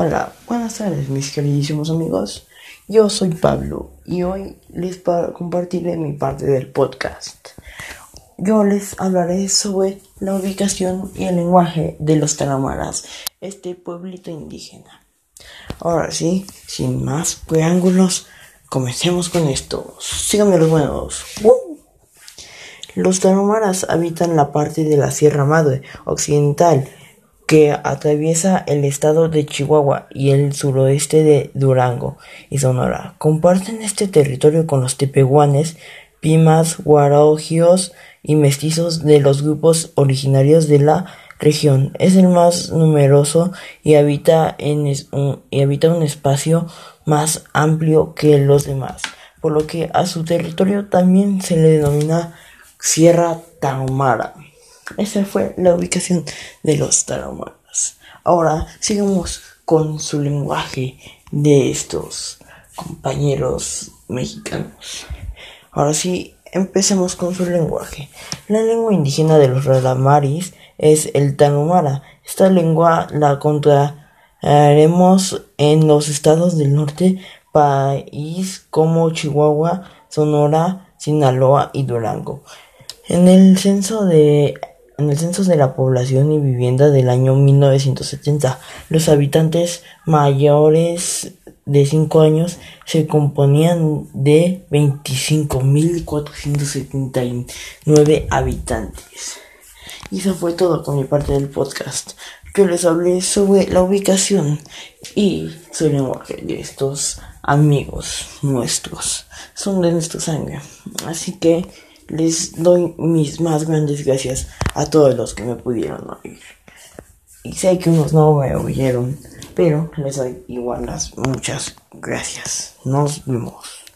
Hola, buenas tardes mis queridísimos amigos. Yo soy Pablo y hoy les compartiré mi parte del podcast. Yo les hablaré sobre la ubicación y el lenguaje de los taramaras, este pueblito indígena. Ahora sí, sin más preángulos, comencemos con esto. Síganme los buenos. Los taramaras habitan la parte de la Sierra Madre Occidental que atraviesa el estado de Chihuahua y el suroeste de Durango y Sonora. Comparten este territorio con los tepehuanes, pimas, guarajios y mestizos de los grupos originarios de la región. Es el más numeroso y habita, en un, y habita un espacio más amplio que los demás, por lo que a su territorio también se le denomina Sierra Tarahumara. Esa fue la ubicación de los tarahumaras. Ahora sigamos con su lenguaje de estos compañeros mexicanos. Ahora sí, empecemos con su lenguaje. La lengua indígena de los Radamaris es el tarahumara. Esta lengua la contraremos en los estados del norte, país como Chihuahua, Sonora, Sinaloa y Durango. En el censo de en el censo de la población y vivienda del año 1970, los habitantes mayores de 5 años se componían de 25.479 habitantes. Y eso fue todo con mi parte del podcast. Yo les hablé sobre la ubicación y el lenguaje de estos amigos nuestros. Son de nuestra sangre. Así que les doy mis más grandes gracias a todos los que me pudieron oír. Y sé que unos no me oyeron, pero les doy igual las muchas gracias. Nos vemos.